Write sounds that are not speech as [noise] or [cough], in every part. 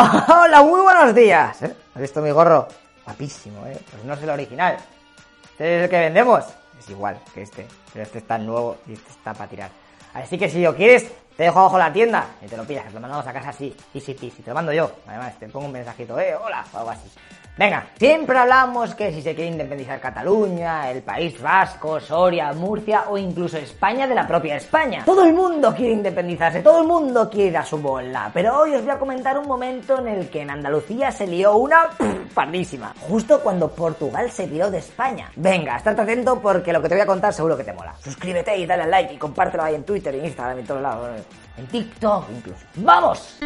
[laughs] Hola, muy buenos días. ¿eh? ¿Has visto mi gorro? Guapísimo, ¿eh? Pues no es el original. Este es el que vendemos. Es igual que este, pero este está nuevo y este está para tirar. Así que si lo quieres, te dejo abajo la tienda y te lo pillas, te lo mandamos a casa así, easy peasy, te lo mando yo. Además, te pongo un mensajito, eh, hola, o algo así. Venga, siempre hablamos que si se quiere independizar Cataluña, el País Vasco, Soria, Murcia o incluso España de la propia España. Todo el mundo quiere independizarse, todo el mundo quiere ir a su bola. Pero hoy os voy a comentar un momento en el que en Andalucía se lió una [clears throat] pardísima. Justo cuando Portugal se tiró de España. Venga, estate atento porque lo que te voy a contar seguro que te mola. Suscríbete y dale al like y compártelo ahí en Twitter, en Instagram, en todos lados. En TikTok incluso. ¡Vamos!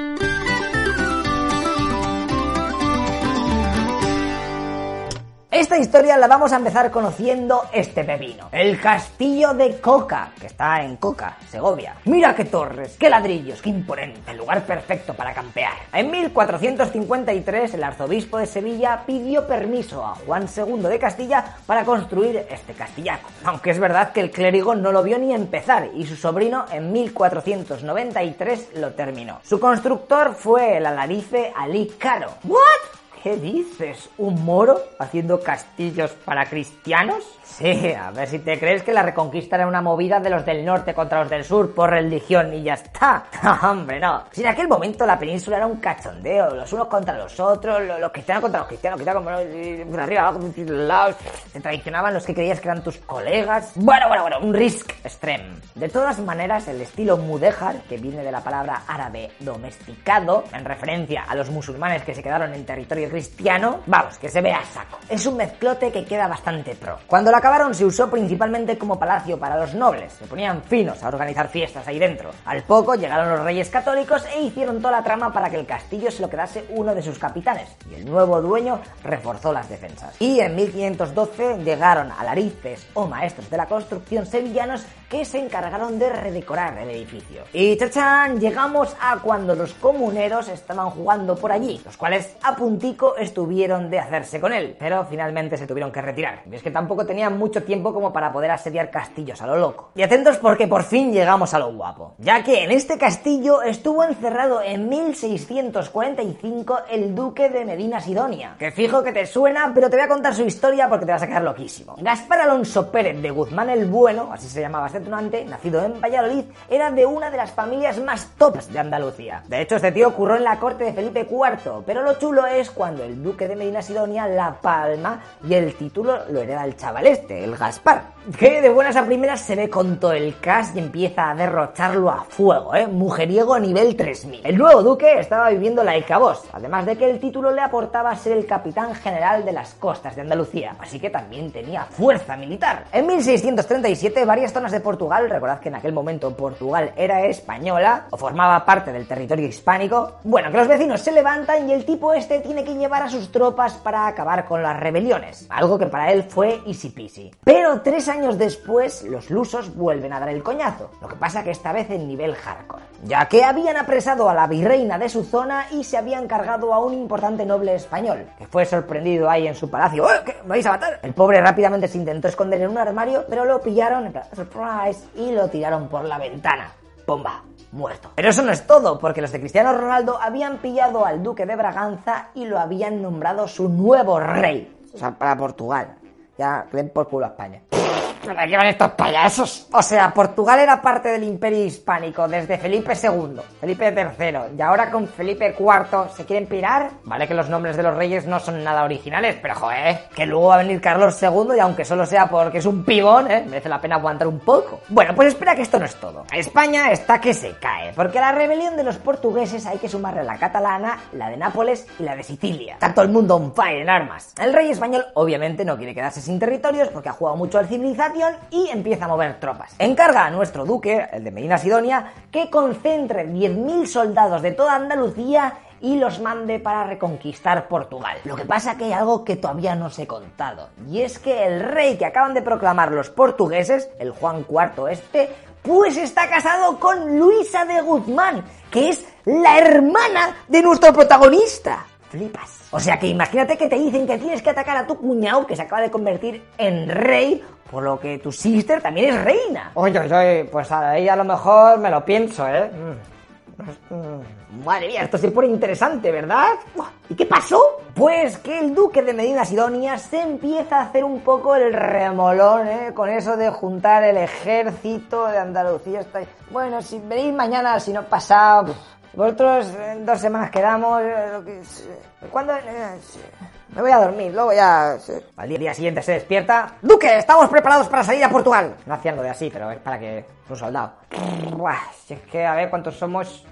Esta historia la vamos a empezar conociendo este pepino. El castillo de Coca, que está en Coca, Segovia. Mira qué torres, qué ladrillos, qué imponente, lugar perfecto para campear. En 1453 el arzobispo de Sevilla pidió permiso a Juan II de Castilla para construir este castillaco. Aunque es verdad que el clérigo no lo vio ni empezar y su sobrino en 1493 lo terminó. Su constructor fue el alarife Ali Caro. ¿What? ¿Qué dices? ¿Un moro haciendo castillos para cristianos? Sí, a ver si te crees que la reconquista era una movida de los del norte contra los del sur por religión y ya está. [laughs] hombre, no. Si en aquel momento la península era un cachondeo, los unos contra los otros, los, cristianos contra los cristianos, cristianos por arriba, abajo, lados, se traicionaban los que creías que eran tus colegas. Bueno, bueno, bueno, un risk extreme. De todas maneras, el estilo mudéjar, que viene de la palabra árabe domesticado, en referencia a los musulmanes que se quedaron en territorio cristiano, vamos, que se ve a saco. Es un mezclote que queda bastante pro. Cuando la acabaron se usó principalmente como palacio para los nobles, se ponían finos a organizar fiestas ahí dentro. Al poco llegaron los reyes católicos e hicieron toda la trama para que el castillo se lo quedase uno de sus capitanes, y el nuevo dueño reforzó las defensas. Y en 1512 llegaron alarices o maestros de la construcción sevillanos que se encargaron de redecorar el edificio. Y chachan, llegamos a cuando los comuneros estaban jugando por allí, los cuales a puntico estuvieron de hacerse con él, pero finalmente se tuvieron que retirar. Y es que tampoco tenían mucho tiempo como para poder asediar castillos a lo loco. Y atentos porque por fin llegamos a lo guapo, ya que en este castillo estuvo encerrado en 1645 el duque de Medina Sidonia, que fijo que te suena, pero te voy a contar su historia porque te vas a quedar loquísimo. Gaspar Alonso Pérez de Guzmán el Bueno, así se llamaba este tunante, nacido en Valladolid, era de una de las familias más tops de Andalucía. De hecho, este tío ocurrió en la corte de Felipe IV, pero lo chulo es cuando el duque de Medina Sidonia la palma y el título lo hereda el chaval este, el Gaspar que de buenas a primeras se ve con todo el cast y empieza a derrocharlo a fuego, ¿eh? Mujeriego nivel 3000. El nuevo duque estaba viviendo la Icabos, además de que el título le aportaba ser el capitán general de las costas de Andalucía, así que también tenía fuerza militar. En 1637 varias zonas de Portugal, recordad que en aquel momento Portugal era española o formaba parte del territorio hispánico, bueno, que los vecinos se levantan y el tipo este tiene que llevar a sus tropas para acabar con las rebeliones, algo que para él fue easy peasy. Pero tres años después, los lusos vuelven a dar el coñazo, lo que pasa que esta vez en nivel hardcore, ya que habían apresado a la virreina de su zona y se habían cargado a un importante noble español, que fue sorprendido ahí en su palacio. ¡Eh, ¿Qué? ¿Me vais a matar? El pobre rápidamente se intentó esconder en un armario, pero lo pillaron, surprise, y lo tiraron por la ventana. ¡Pomba! Pero eso no es todo, porque los de Cristiano Ronaldo habían pillado al duque de Braganza y lo habían nombrado su nuevo rey. O sea, para Portugal. Ya, den por culo a España. ¿Pero qué van estos payasos? O sea, Portugal era parte del imperio hispánico desde Felipe II, Felipe III, y ahora con Felipe IV se quieren pirar. Vale que los nombres de los reyes no son nada originales, pero joder, que luego va a venir Carlos II y aunque solo sea porque es un pibón, ¿eh? merece la pena aguantar un poco. Bueno, pues espera que esto no es todo. España está que se cae, porque a la rebelión de los portugueses hay que sumarle la catalana, la de Nápoles y la de Sicilia. Está todo el mundo on fire en armas. El rey español obviamente no quiere quedarse sin territorios porque ha jugado mucho al y empieza a mover tropas. Encarga a nuestro duque, el de Medina Sidonia, que concentre 10.000 soldados de toda Andalucía y los mande para reconquistar Portugal. Lo que pasa que hay algo que todavía no os he contado, y es que el rey que acaban de proclamar los portugueses, el Juan IV este, pues está casado con Luisa de Guzmán, que es la hermana de nuestro protagonista. Flipas. O sea que imagínate que te dicen que tienes que atacar a tu cuñado que se acaba de convertir en rey por lo que tu sister también es reina. Oye, oye, pues a ella a lo mejor me lo pienso, ¿eh? Mm. Madre mía, esto se pone interesante, ¿verdad? ¿Y qué pasó? Pues que el duque de Medina Sidonia se empieza a hacer un poco el remolón, ¿eh? Con eso de juntar el ejército de Andalucía. Bueno, si venís mañana, si no pasado... Vosotros en dos semanas quedamos... Eh, ¿Cuándo? Eh, me voy a dormir, luego ya... Al día, siguiente se despierta. Duque, estamos preparados para salir a Portugal. No hacían lo de así, pero es para que... Un soldado. Si es que a ver cuántos somos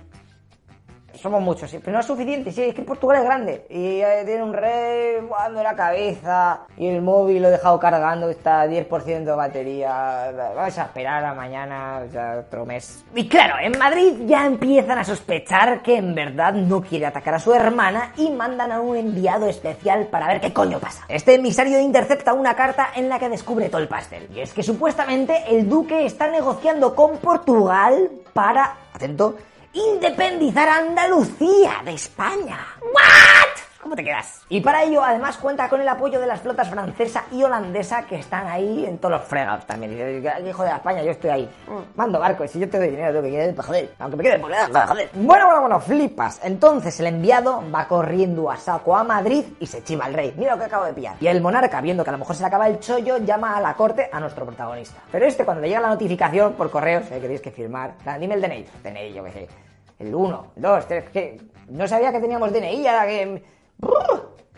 somos muchos, pero no es suficiente, sí, es que Portugal es grande. Y eh, tiene un rey jugando la cabeza. Y el móvil lo he dejado cargando, está 10% de batería, vamos a esperar a mañana, ya otro mes. Y claro, en Madrid ya empiezan a sospechar que en verdad no quiere atacar a su hermana y mandan a un enviado especial para ver qué coño pasa. Este emisario intercepta una carta en la que descubre todo el pastel, y es que supuestamente el duque está negociando con Portugal para, atento, independizar a Andalucía de España. ¿What? ¿Cómo te quedas? Y para ello, además, cuenta con el apoyo de las flotas francesa y holandesa que están ahí en todos los fregados también. Dice, hijo de España, yo estoy ahí. Mm. Mando barcos, si yo te doy dinero, tengo que quedar para joder. Aunque me quede por la joder. Bueno, bueno, bueno, flipas. Entonces el enviado va corriendo a saco a Madrid y se chiva al rey. Mira lo que acabo de pillar. Y el monarca, viendo que a lo mejor se le acaba el chollo, llama a la corte a nuestro protagonista. Pero este, cuando le llega la notificación por correo, sé que tenéis que firmar. Dime el DNI. DNI, yo qué sé el 1, 2, 3, que no sabía que teníamos DNI, ahora que...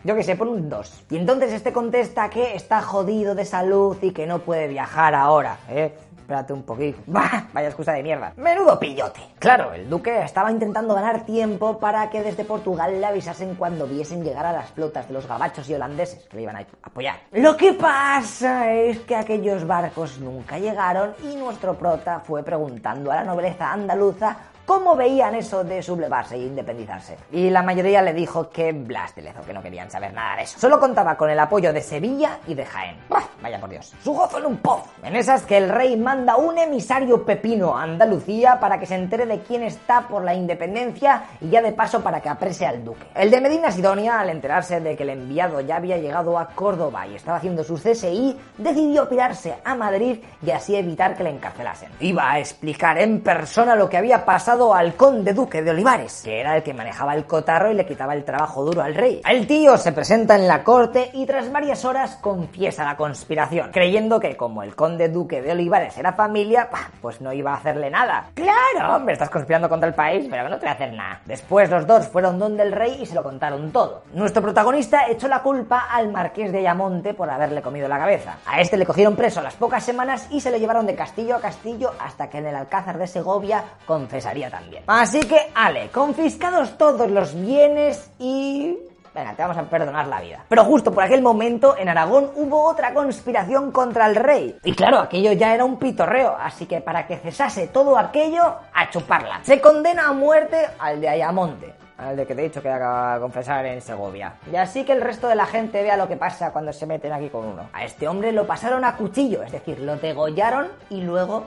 Yo que sé, pon un 2. Y entonces este contesta que está jodido de salud y que no puede viajar ahora, ¿eh? Espérate un poquito. [laughs] ¡Bah! Vaya excusa de mierda. Menudo pillote. Claro, el duque estaba intentando ganar tiempo para que desde Portugal le avisasen cuando viesen llegar a las flotas de los gabachos y holandeses que le iban a apoyar. Lo que pasa es que aquellos barcos nunca llegaron y nuestro prota fue preguntando a la nobleza andaluza cómo veían eso de sublevarse e independizarse. Y la mayoría le dijo que blastelezo, que no querían saber nada de eso. Solo contaba con el apoyo de Sevilla y de Jaén. Vaya por Dios. Su gozo en un pozo. En esas que el rey manda un emisario pepino a Andalucía para que se entere de quién está por la independencia y ya de paso para que aprese al duque. El de Medina Sidonia, al enterarse de que el enviado ya había llegado a Córdoba y estaba haciendo su CSI, decidió pirarse a Madrid y así evitar que le encarcelasen. Iba a explicar en persona lo que había pasado al conde duque de Olivares, que era el que manejaba el cotarro y le quitaba el trabajo duro al rey. El tío se presenta en la corte y tras varias horas confiesa la conspiración, creyendo que como el conde duque de Olivares era familia, pues no iba a hacerle nada. Claro, hombre, estás conspirando contra el país, pero no te va a hacer nada. Después los dos fueron donde el rey y se lo contaron todo. Nuestro protagonista echó la culpa al marqués de Ayamonte por haberle comido la cabeza. A este le cogieron preso a las pocas semanas y se le llevaron de castillo a castillo hasta que en el Alcázar de Segovia confesaría también. Así que, Ale, confiscados todos los bienes y Venga, te vamos a perdonar la vida. Pero justo por aquel momento en Aragón hubo otra conspiración contra el rey. Y claro, aquello ya era un pitorreo, así que para que cesase todo aquello, a chuparla. Se condena a muerte al de Ayamonte. Al de que te he dicho que acaba de confesar en Segovia. Y así que el resto de la gente vea lo que pasa cuando se meten aquí con uno. A este hombre lo pasaron a cuchillo, es decir, lo degollaron y luego...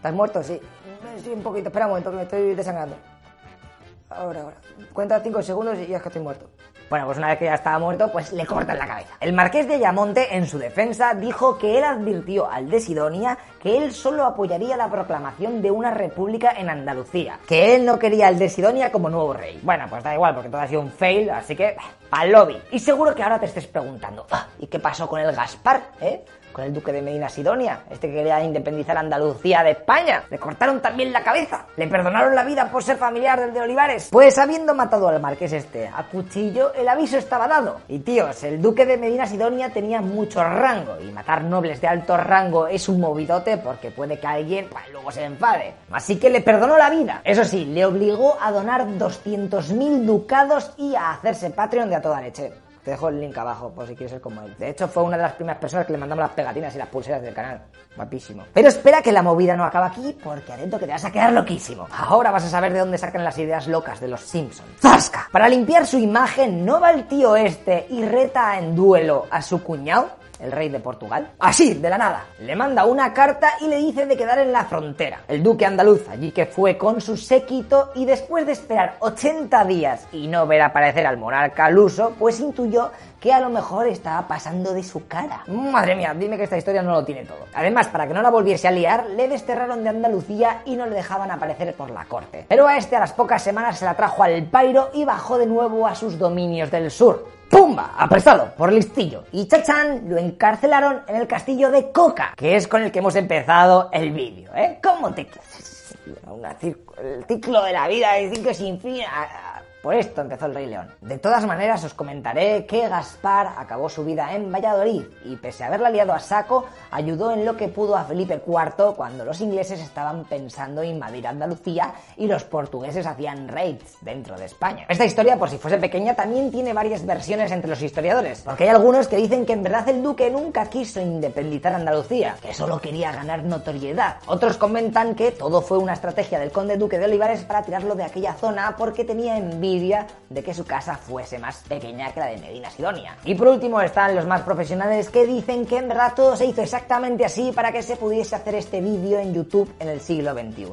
¿Estás muerto? Sí. Sí, un poquito. Espera un momento que me estoy desangrando. Ahora, ahora. Cuenta 5 segundos y ya es que estoy muerto. Bueno, pues una vez que ya estaba muerto, pues le cortan la cabeza. El marqués de Ayamonte, en su defensa, dijo que él advirtió al de Sidonia que él solo apoyaría la proclamación de una república en Andalucía, que él no quería al de Sidonia como nuevo rey. Bueno, pues da igual, porque todo ha sido un fail, así que al lobby. Y seguro que ahora te estés preguntando, ah, ¿y qué pasó con el Gaspar, eh? Con el duque de Medina Sidonia, este que quería independizar Andalucía de España. Le cortaron también la cabeza. Le perdonaron la vida por ser familiar del de Olivares. Pues habiendo matado al marqués este a cuchillo, el aviso estaba dado. Y tíos, el duque de Medina Sidonia tenía mucho rango y matar nobles de alto rango es un movidote porque puede que alguien pues, luego se enfade. Así que le perdonó la vida. Eso sí, le obligó a donar 200.000 ducados y a hacerse Patreon de a toda leche. Te dejo el link abajo por si quieres ser como él. De hecho, fue una de las primeras personas que le mandamos las pegatinas y las pulseras del canal. Guapísimo. Pero espera que la movida no acaba aquí porque adentro que te vas a quedar loquísimo. Ahora vas a saber de dónde sacan las ideas locas de los Simpsons. ¡Zasca! Para limpiar su imagen, ¿no va el tío este y reta en duelo a su cuñado? El rey de Portugal. Así, de la nada. Le manda una carta y le dice de quedar en la frontera. El duque andaluz allí que fue con su séquito y después de esperar 80 días y no ver aparecer al monarca luso, pues intuyó que a lo mejor estaba pasando de su cara. Madre mía, dime que esta historia no lo tiene todo. Además, para que no la volviese a liar, le desterraron de Andalucía y no le dejaban aparecer por la corte. Pero a este a las pocas semanas se la trajo al pairo y bajó de nuevo a sus dominios del sur. ¡Pumba! Apresado por listillo. Y chachán lo encarcelaron en el castillo de Coca, que es con el que hemos empezado el vídeo, ¿eh? ¿Cómo te Una el ciclo de la vida, el ciclo sin fin. Por esto empezó el Rey León. De todas maneras, os comentaré que Gaspar acabó su vida en Valladolid y, pese a haberla liado a saco, ayudó en lo que pudo a Felipe IV cuando los ingleses estaban pensando invadir Andalucía y los portugueses hacían raids dentro de España. Esta historia, por si fuese pequeña, también tiene varias versiones entre los historiadores, porque hay algunos que dicen que en verdad el duque nunca quiso independizar Andalucía, que solo quería ganar notoriedad. Otros comentan que todo fue una estrategia del conde duque de Olivares para tirarlo de aquella zona porque tenía envidia de que su casa fuese más pequeña que la de Medina Sidonia. Y por último están los más profesionales que dicen que en verdad todo se hizo exactamente así para que se pudiese hacer este vídeo en YouTube en el siglo XXI.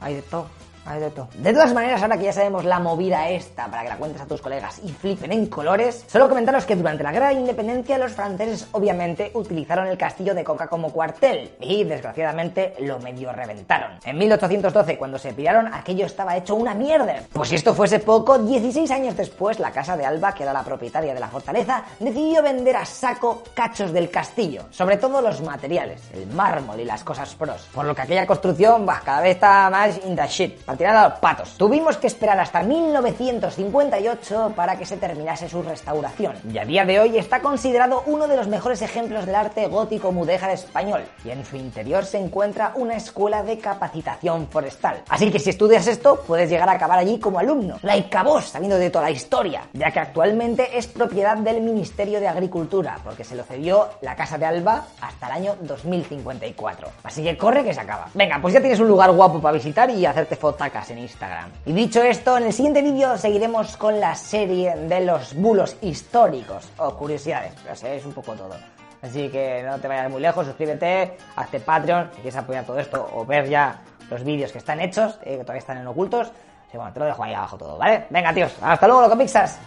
Hay de todo. De todas maneras, ahora que ya sabemos la movida esta para que la cuentes a tus colegas y flipen en colores, solo comentaros que durante la Guerra de Independencia los franceses obviamente utilizaron el castillo de Coca como cuartel y desgraciadamente lo medio reventaron. En 1812, cuando se piraron, aquello estaba hecho una mierda. Pues si esto fuese poco, 16 años después, la casa de Alba, que era la propietaria de la fortaleza, decidió vender a saco cachos del castillo, sobre todo los materiales, el mármol y las cosas pros. Por lo que aquella construcción, bah, cada vez está más in the shit tirar a los patos. Tuvimos que esperar hasta 1958 para que se terminase su restauración y a día de hoy está considerado uno de los mejores ejemplos del arte gótico mudéjar español y en su interior se encuentra una escuela de capacitación forestal. Así que si estudias esto puedes llegar a acabar allí como alumno. Like a vos, sabiendo de toda la historia, ya que actualmente es propiedad del Ministerio de Agricultura porque se lo cedió la Casa de Alba hasta el año 2054. Así que corre que se acaba. Venga, pues ya tienes un lugar guapo para visitar y hacerte fotos en Instagram. Y dicho esto, en el siguiente vídeo seguiremos con la serie de los bulos históricos o curiosidades, pero sé, es un poco todo. Así que no te vayas muy lejos, suscríbete, hazte Patreon si quieres apoyar todo esto o ver ya los vídeos que están hechos, eh, que todavía están en ocultos. Bueno, te lo dejo ahí abajo todo, ¿vale? Venga, tíos, hasta luego, loco Pixas.